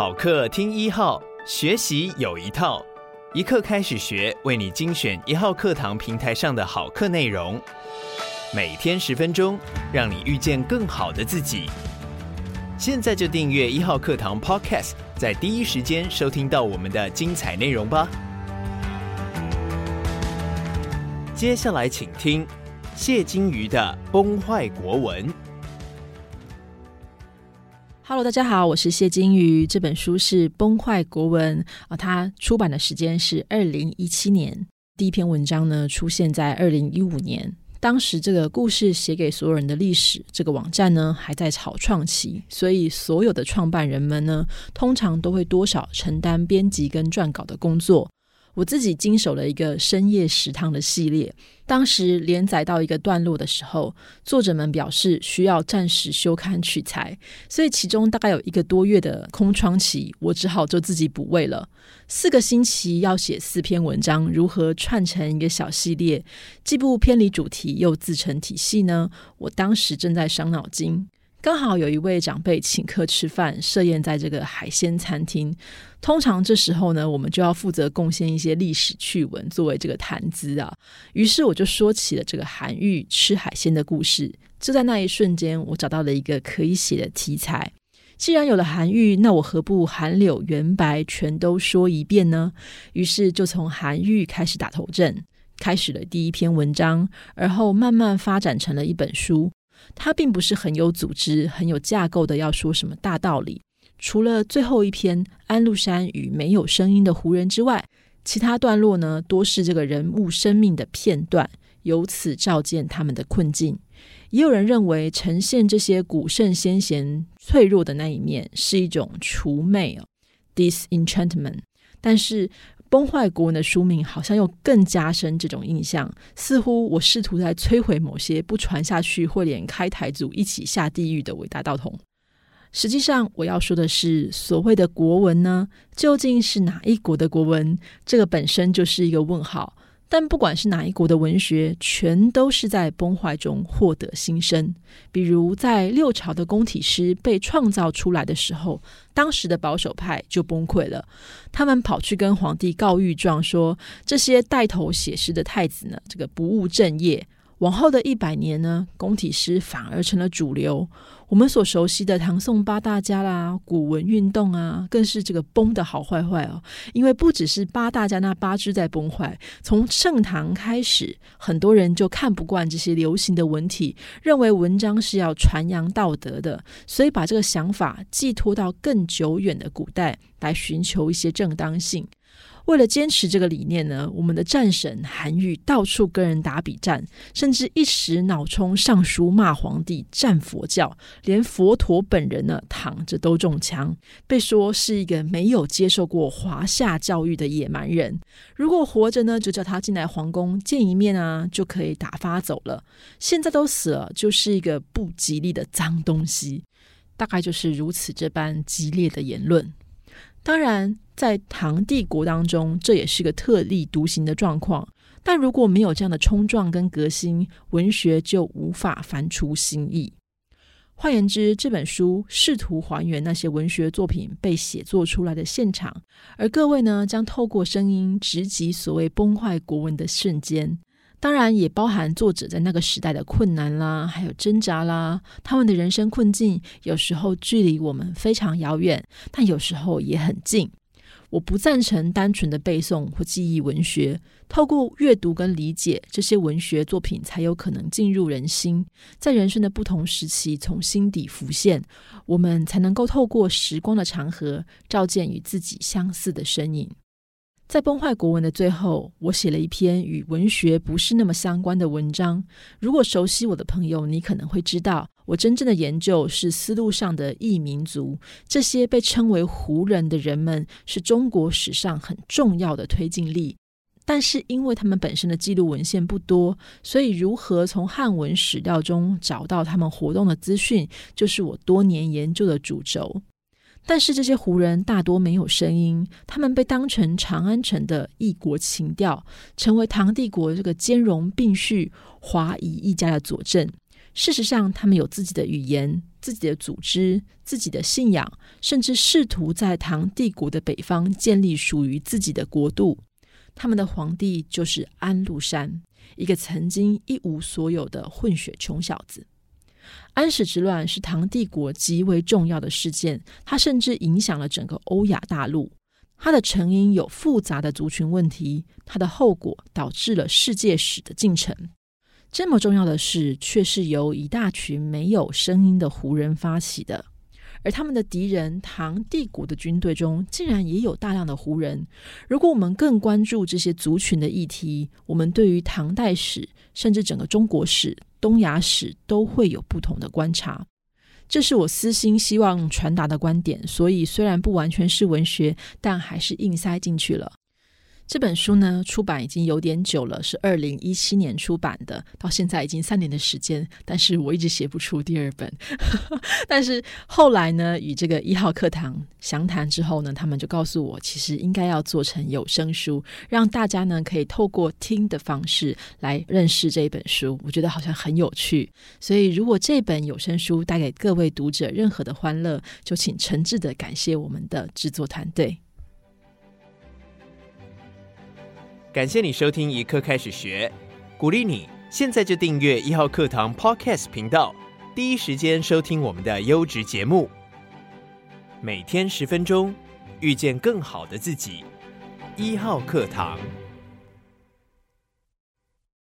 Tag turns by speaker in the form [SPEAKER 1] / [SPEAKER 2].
[SPEAKER 1] 好课听一号，学习有一套，一课开始学，为你精选一号课堂平台上的好课内容，每天十分钟，让你遇见更好的自己。现在就订阅一号课堂 Podcast，在第一时间收听到我们的精彩内容吧。接下来请听谢金鱼的《崩坏国文》。
[SPEAKER 2] Hello，大家好，我是谢金鱼。这本书是《崩坏国文》啊，它出版的时间是二零一七年。第一篇文章呢，出现在二零一五年。当时这个故事写给所有人的历史这个网站呢，还在草创期，所以所有的创办人们呢，通常都会多少承担编辑跟撰稿的工作。我自己经手了一个深夜食堂的系列，当时连载到一个段落的时候，作者们表示需要暂时休刊取材，所以其中大概有一个多月的空窗期，我只好就自己补位了。四个星期要写四篇文章，如何串成一个小系列，既不偏离主题又自成体系呢？我当时正在伤脑筋。刚好有一位长辈请客吃饭，设宴在这个海鲜餐厅。通常这时候呢，我们就要负责贡献一些历史趣闻作为这个谈资啊。于是我就说起了这个韩愈吃海鲜的故事。就在那一瞬间，我找到了一个可以写的题材。既然有了韩愈，那我何不韩柳元白全都说一遍呢？于是就从韩愈开始打头阵，开始了第一篇文章，而后慢慢发展成了一本书。它并不是很有组织、很有架构的，要说什么大道理。除了最后一篇《安禄山与没有声音的胡人》之外，其他段落呢，多是这个人物生命的片段，由此照见他们的困境。也有人认为，呈现这些古圣先贤脆弱的那一面，是一种除魅哦，disenchantment。但是。崩坏国文的书名好像又更加深这种印象，似乎我试图在摧毁某些不传下去会连开台组一起下地狱的伟大道统。实际上，我要说的是，所谓的国文呢，究竟是哪一国的国文？这个本身就是一个问号。但不管是哪一国的文学，全都是在崩坏中获得新生。比如在六朝的宫体诗被创造出来的时候，当时的保守派就崩溃了，他们跑去跟皇帝告御状，说这些带头写诗的太子呢，这个不务正业。往后的一百年呢，宫体诗反而成了主流。我们所熟悉的唐宋八大家啦，古文运动啊，更是这个崩的好坏坏哦。因为不只是八大家那八支在崩坏，从盛唐开始，很多人就看不惯这些流行的文体，认为文章是要传扬道德的，所以把这个想法寄托到更久远的古代，来寻求一些正当性。为了坚持这个理念呢，我们的战神韩愈到处跟人打比战，甚至一时脑冲上书骂皇帝战佛教，连佛陀本人呢躺着都中枪，被说是一个没有接受过华夏教育的野蛮人。如果活着呢，就叫他进来皇宫见一面啊，就可以打发走了。现在都死了，就是一个不吉利的脏东西。大概就是如此这般激烈的言论。当然，在唐帝国当中，这也是个特立独行的状况。但如果没有这样的冲撞跟革新，文学就无法翻出新意。换言之，这本书试图还原那些文学作品被写作出来的现场，而各位呢，将透过声音直击所谓崩坏国文的瞬间。当然，也包含作者在那个时代的困难啦，还有挣扎啦。他们的人生困境有时候距离我们非常遥远，但有时候也很近。我不赞成单纯的背诵或记忆文学，透过阅读跟理解这些文学作品，才有可能进入人心，在人生的不同时期从心底浮现，我们才能够透过时光的长河，照见与自己相似的身影。在崩坏国文的最后，我写了一篇与文学不是那么相关的文章。如果熟悉我的朋友，你可能会知道，我真正的研究是丝路上的异民族。这些被称为胡人的人们，是中国史上很重要的推进力。但是，因为他们本身的记录文献不多，所以如何从汉文史料中找到他们活动的资讯，就是我多年研究的主轴。但是这些胡人大多没有声音，他们被当成长安城的异国情调，成为唐帝国这个兼容并蓄华夷一家的佐证。事实上，他们有自己的语言、自己的组织、自己的信仰，甚至试图在唐帝国的北方建立属于自己的国度。他们的皇帝就是安禄山，一个曾经一无所有的混血穷小子。安史之乱是唐帝国极为重要的事件，它甚至影响了整个欧亚大陆。它的成因有复杂的族群问题，它的后果导致了世界史的进程。这么重要的事，却是由一大群没有声音的胡人发起的，而他们的敌人唐帝国的军队中，竟然也有大量的胡人。如果我们更关注这些族群的议题，我们对于唐代史，甚至整个中国史、东亚史，都会有不同的观察。这是我私心希望传达的观点，所以虽然不完全是文学，但还是硬塞进去了。这本书呢，出版已经有点久了，是二零一七年出版的，到现在已经三年的时间，但是我一直写不出第二本。但是后来呢，与这个一号课堂详谈之后呢，他们就告诉我，其实应该要做成有声书，让大家呢可以透过听的方式来认识这一本书。我觉得好像很有趣，所以如果这本有声书带给各位读者任何的欢乐，就请诚挚的感谢我们的制作团队。
[SPEAKER 1] 感谢你收听一课开始学，鼓励你现在就订阅一号课堂 Podcast 频道，第一时间收听我们的优质节目。每天十分钟，遇见更好的自己。一号课堂。